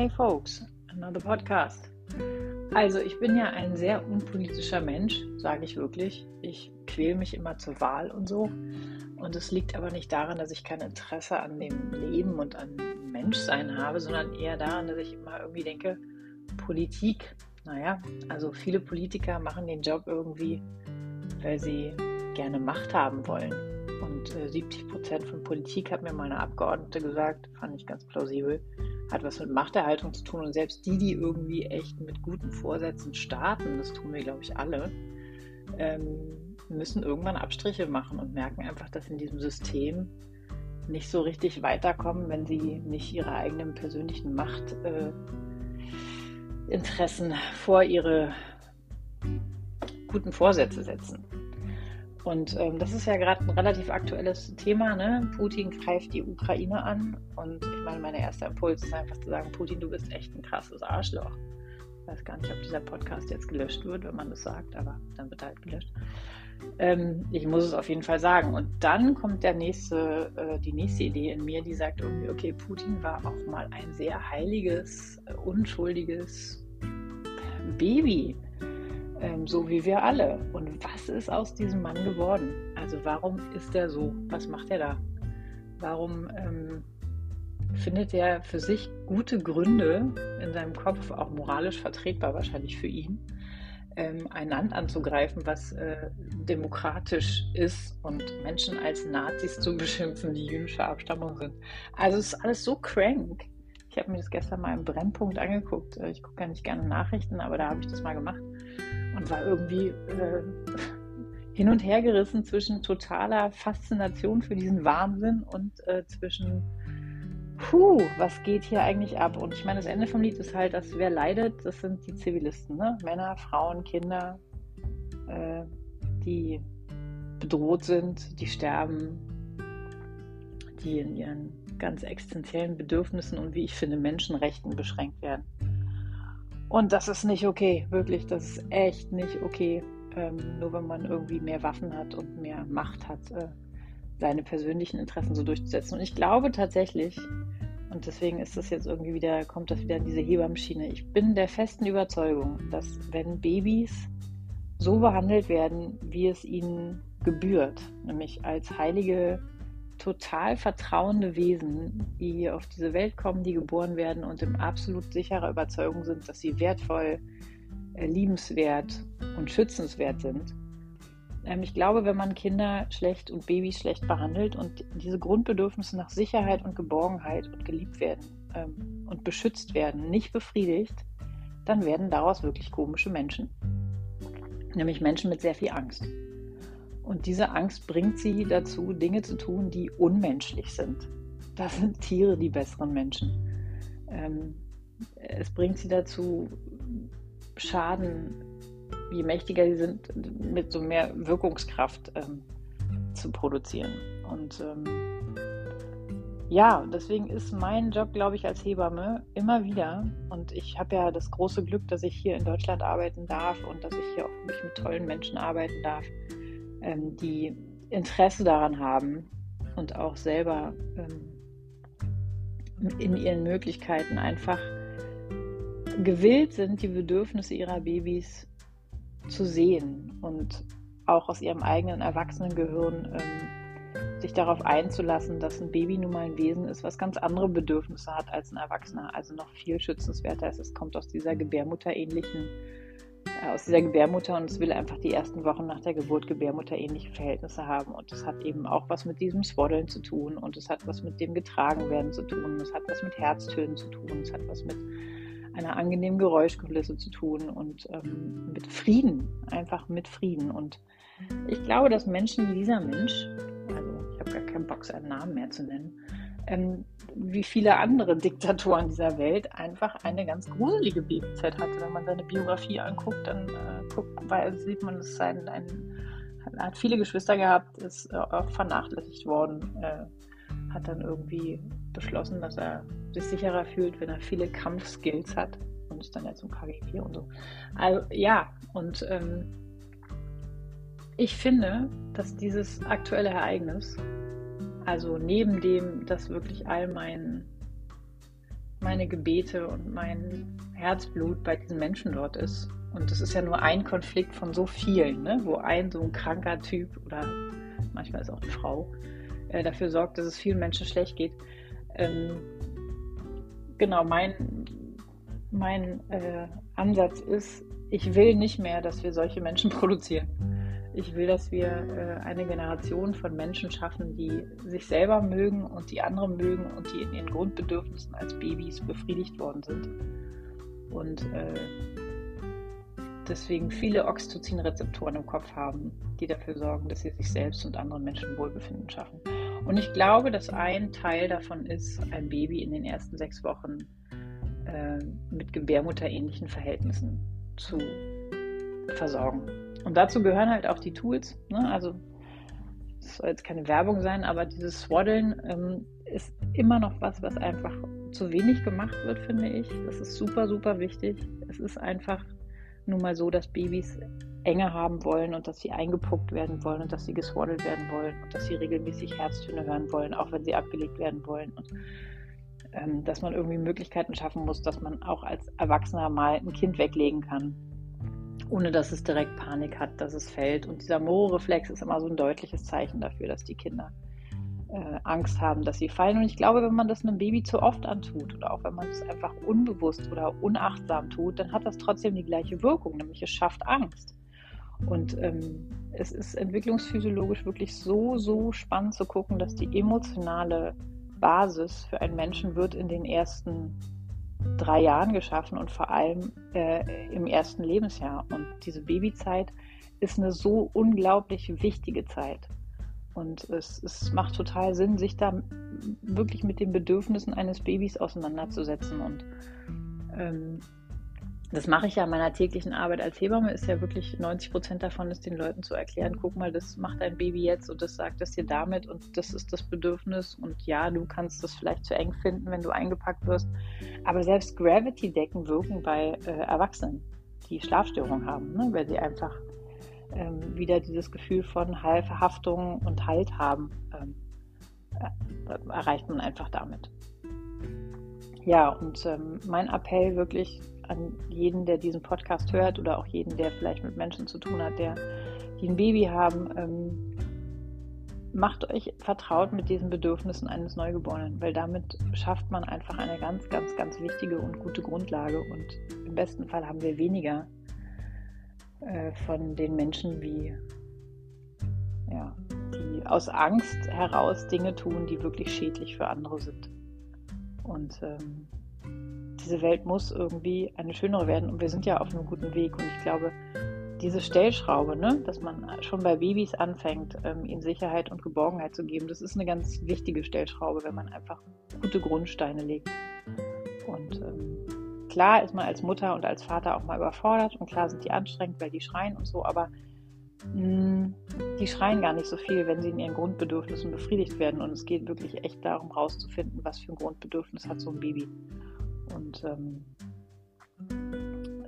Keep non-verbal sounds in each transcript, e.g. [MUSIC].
Hey folks, another podcast. Also ich bin ja ein sehr unpolitischer Mensch, sage ich wirklich. Ich quäle mich immer zur Wahl und so. Und es liegt aber nicht daran, dass ich kein Interesse an dem Leben und an Menschsein habe, sondern eher daran, dass ich immer irgendwie denke, Politik, naja, also viele Politiker machen den Job irgendwie, weil sie gerne Macht haben wollen. Und äh, 70 Prozent von Politik hat mir mal eine Abgeordnete gesagt, fand ich ganz plausibel hat was mit Machterhaltung zu tun. Und selbst die, die irgendwie echt mit guten Vorsätzen starten, das tun wir, glaube ich, alle, ähm, müssen irgendwann Abstriche machen und merken einfach, dass in diesem System nicht so richtig weiterkommen, wenn sie nicht ihre eigenen persönlichen Machtinteressen äh, vor ihre guten Vorsätze setzen. Und ähm, das ist ja gerade ein relativ aktuelles Thema. Ne? Putin greift die Ukraine an. Und ich meine, mein erster Impuls ist einfach zu sagen, Putin, du bist echt ein krasses Arschloch. Ich weiß gar nicht, ob dieser Podcast jetzt gelöscht wird, wenn man das sagt, aber dann wird er halt gelöscht. Ähm, ich muss es auf jeden Fall sagen. Und dann kommt der nächste, äh, die nächste Idee in mir, die sagt irgendwie, okay, Putin war auch mal ein sehr heiliges, äh, unschuldiges Baby ähm, so wie wir alle. Und was ist aus diesem Mann geworden? Also warum ist er so? Was macht er da? Warum ähm, findet er für sich gute Gründe in seinem Kopf, auch moralisch vertretbar wahrscheinlich für ihn, ähm, ein Land anzugreifen, was äh, demokratisch ist und Menschen als Nazis zu beschimpfen, die jüdischer Abstammung sind. Also es ist alles so crank. Ich habe mir das gestern mal im Brennpunkt angeguckt. Äh, ich gucke ja nicht gerne Nachrichten, aber da habe ich das mal gemacht und war irgendwie äh, [LAUGHS] hin und her gerissen zwischen totaler Faszination für diesen Wahnsinn und äh, zwischen, puh, was geht hier eigentlich ab? Und ich meine, das Ende vom Lied ist halt, dass wer leidet, das sind die Zivilisten, ne? Männer, Frauen, Kinder, äh, die bedroht sind, die sterben, die in ihren ganz existenziellen Bedürfnissen und wie ich finde Menschenrechten beschränkt werden. Und das ist nicht okay, wirklich, das ist echt nicht okay. Ähm, nur wenn man irgendwie mehr Waffen hat und mehr Macht hat, äh, seine persönlichen Interessen so durchzusetzen. Und ich glaube tatsächlich, und deswegen ist das jetzt irgendwie wieder, kommt das wieder in diese Hebammschiene. Ich bin der festen Überzeugung, dass wenn Babys so behandelt werden, wie es ihnen gebührt, nämlich als heilige total vertrauende Wesen, die auf diese Welt kommen, die geboren werden und in absolut sicherer Überzeugung sind, dass sie wertvoll, äh, liebenswert und schützenswert sind. Ähm, ich glaube, wenn man Kinder schlecht und Babys schlecht behandelt und diese Grundbedürfnisse nach Sicherheit und Geborgenheit und geliebt werden ähm, und beschützt werden nicht befriedigt, dann werden daraus wirklich komische Menschen. Nämlich Menschen mit sehr viel Angst. Und diese Angst bringt sie dazu, Dinge zu tun, die unmenschlich sind. Das sind Tiere die besseren Menschen. Ähm, es bringt sie dazu, Schaden, je mächtiger sie sind, mit so mehr Wirkungskraft ähm, zu produzieren. Und ähm, ja, deswegen ist mein Job, glaube ich, als Hebamme immer wieder, und ich habe ja das große Glück, dass ich hier in Deutschland arbeiten darf und dass ich hier auch wirklich mit tollen Menschen arbeiten darf, ähm, die Interesse daran haben und auch selber ähm, in ihren Möglichkeiten einfach gewillt sind, die Bedürfnisse ihrer Babys zu sehen und auch aus ihrem eigenen Erwachsenengehirn ähm, sich darauf einzulassen, dass ein Baby nun mal ein Wesen ist, was ganz andere Bedürfnisse hat als ein Erwachsener, also noch viel schützenswerter ist. Es kommt aus dieser gebärmutterähnlichen äh, aus dieser Gebärmutter und es will einfach die ersten Wochen nach der Geburt gebärmutterähnliche Verhältnisse haben. Und es hat eben auch was mit diesem Swaddeln zu tun und es hat was mit dem Getragenwerden zu tun, es hat was mit Herztönen zu tun, es hat was mit einer angenehmen Geräuschkulisse zu tun und ähm, mit Frieden, einfach mit Frieden. Und ich glaube, dass Menschen wie dieser Mensch, also ich habe gar keinen Bock, seinen Namen mehr zu nennen, ähm, wie viele andere Diktatoren dieser Welt einfach eine ganz gruselige Babyzeit hatte. Wenn man seine Biografie anguckt, dann äh, guckt, weil, sieht man, dass ein, ein, hat viele Geschwister gehabt, ist äh, vernachlässigt worden, äh, hat dann irgendwie beschlossen, dass er sich sicherer fühlt, wenn er viele Kampfskills hat und ist dann ja zum KGB und so. Also ja, und ähm, ich finde, dass dieses aktuelle Ereignis also neben dem, dass wirklich all mein meine Gebete und mein Herzblut bei diesen Menschen dort ist. Und das ist ja nur ein Konflikt von so vielen, ne? wo ein so ein kranker Typ oder manchmal ist auch eine Frau äh, dafür sorgt, dass es vielen Menschen schlecht geht. Ähm, genau, mein, mein äh, Ansatz ist, ich will nicht mehr, dass wir solche Menschen [LAUGHS] produzieren. Ich will, dass wir äh, eine Generation von Menschen schaffen, die sich selber mögen und die andere mögen und die in ihren Grundbedürfnissen als Babys befriedigt worden sind. Und äh, deswegen viele Oxytocin-Rezeptoren im Kopf haben, die dafür sorgen, dass sie sich selbst und anderen Menschen Wohlbefinden schaffen. Und ich glaube, dass ein Teil davon ist, ein Baby in den ersten sechs Wochen äh, mit gebärmutterähnlichen Verhältnissen zu versorgen. Und dazu gehören halt auch die Tools. Ne? Also es soll jetzt keine Werbung sein, aber dieses Swaddlen ähm, ist immer noch was, was einfach zu wenig gemacht wird, finde ich. Das ist super, super wichtig. Es ist einfach nun mal so, dass Babys Enge haben wollen und dass sie eingepuckt werden wollen und dass sie geswaddelt werden wollen und dass sie regelmäßig Herztöne hören wollen, auch wenn sie abgelegt werden wollen. Und ähm, dass man irgendwie Möglichkeiten schaffen muss, dass man auch als Erwachsener mal ein Kind weglegen kann ohne dass es direkt Panik hat, dass es fällt. Und dieser Moro-Reflex ist immer so ein deutliches Zeichen dafür, dass die Kinder äh, Angst haben, dass sie fallen. Und ich glaube, wenn man das einem Baby zu oft antut oder auch wenn man es einfach unbewusst oder unachtsam tut, dann hat das trotzdem die gleiche Wirkung, nämlich es schafft Angst. Und ähm, es ist entwicklungsphysiologisch wirklich so, so spannend zu gucken, dass die emotionale Basis für einen Menschen wird in den ersten drei Jahren geschaffen und vor allem äh, im ersten Lebensjahr. Und diese Babyzeit ist eine so unglaublich wichtige Zeit. Und es, es macht total Sinn, sich da wirklich mit den Bedürfnissen eines Babys auseinanderzusetzen. Und ähm, das mache ich ja in meiner täglichen Arbeit als Hebamme, ist ja wirklich 90 Prozent davon, ist den Leuten zu erklären, guck mal, das macht dein Baby jetzt und das sagt es dir damit und das ist das Bedürfnis und ja, du kannst das vielleicht zu eng finden, wenn du eingepackt wirst. Aber selbst Gravity-Decken wirken bei äh, Erwachsenen, die Schlafstörungen haben, ne? weil sie einfach ähm, wieder dieses Gefühl von Verhaftung und Halt haben, ähm, äh, erreicht man einfach damit. Ja, und ähm, mein Appell wirklich an jeden, der diesen Podcast hört oder auch jeden, der vielleicht mit Menschen zu tun hat, der, die ein Baby haben, ähm, macht euch vertraut mit diesen Bedürfnissen eines Neugeborenen, weil damit schafft man einfach eine ganz, ganz, ganz wichtige und gute Grundlage und im besten Fall haben wir weniger äh, von den Menschen, wie ja, die aus Angst heraus Dinge tun, die wirklich schädlich für andere sind. Und ähm, diese Welt muss irgendwie eine schönere werden und wir sind ja auf einem guten Weg und ich glaube, diese Stellschraube, ne, dass man schon bei Babys anfängt, ähm, ihnen Sicherheit und Geborgenheit zu geben, das ist eine ganz wichtige Stellschraube, wenn man einfach gute Grundsteine legt. Und ähm, klar ist man als Mutter und als Vater auch mal überfordert und klar sind die anstrengend, weil die schreien und so, aber mh, mm, die schreien gar nicht so viel, wenn sie in ihren Grundbedürfnissen befriedigt werden. Und es geht wirklich echt darum, rauszufinden, was für ein Grundbedürfnis hat so ein Baby. Und ähm,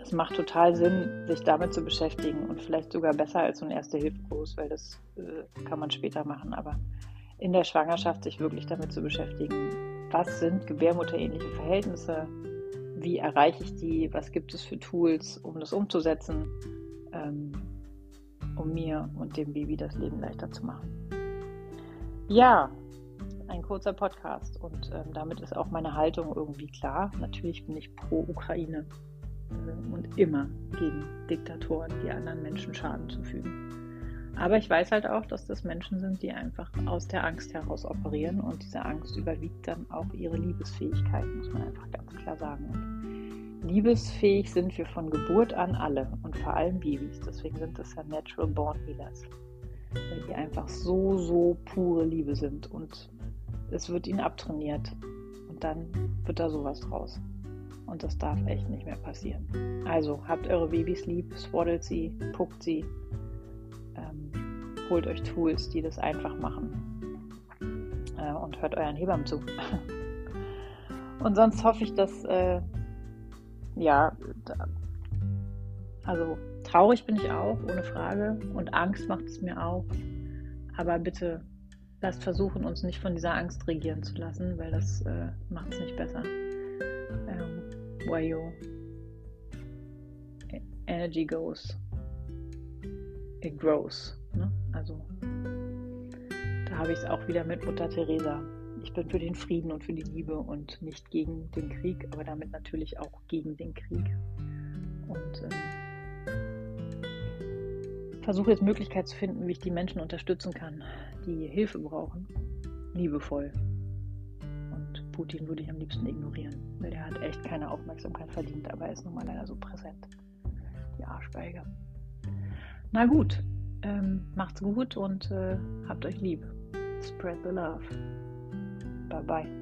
es macht total Sinn, sich damit zu beschäftigen und vielleicht sogar besser als so ein Erste-Hilfe-Kurs, weil das äh, kann man später machen. Aber in der Schwangerschaft sich wirklich damit zu beschäftigen, was sind gebärmutterähnliche Verhältnisse, wie erreiche ich die, was gibt es für Tools, um das umzusetzen, ähm, um mir und dem Baby das Leben leichter zu machen. Ja, ein kurzer Podcast und ähm, damit ist auch meine Haltung irgendwie klar. Natürlich bin ich pro Ukraine äh, und immer gegen Diktatoren, die anderen Menschen Schaden zufügen. Aber ich weiß halt auch, dass das Menschen sind, die einfach aus der Angst heraus operieren und diese Angst überwiegt dann auch ihre Liebesfähigkeit, muss man einfach ganz klar sagen. Und liebesfähig sind wir von Geburt an alle und vor allem Babys. Deswegen sind das ja Natural Born Healers, weil die einfach so, so pure Liebe sind und es wird ihnen abtrainiert. Und dann wird da sowas draus. Und das darf echt nicht mehr passieren. Also habt eure Babys lieb, swaddelt sie, puckt sie, ähm, holt euch Tools, die das einfach machen. Äh, und hört euren Hebammen zu. [LAUGHS] und sonst hoffe ich, dass, äh, ja, da, also traurig bin ich auch, ohne Frage. Und Angst macht es mir auch. Aber bitte lasst versuchen, uns nicht von dieser Angst regieren zu lassen, weil das äh, macht es nicht besser. where your energy goes, it grows. Ne? Also da habe ich es auch wieder mit Mutter Teresa. Ich bin für den Frieden und für die Liebe und nicht gegen den Krieg, aber damit natürlich auch gegen den Krieg. Und ähm, versuche jetzt Möglichkeit zu finden, wie ich die Menschen unterstützen kann, die Hilfe brauchen, liebevoll. Und Putin würde ich am liebsten ignorieren, weil der hat echt keine Aufmerksamkeit verdient, aber er ist nun mal leider so präsent. Die Arschgeige. Na gut, ähm, macht's gut und äh, habt euch lieb. Spread the love. Bye bye.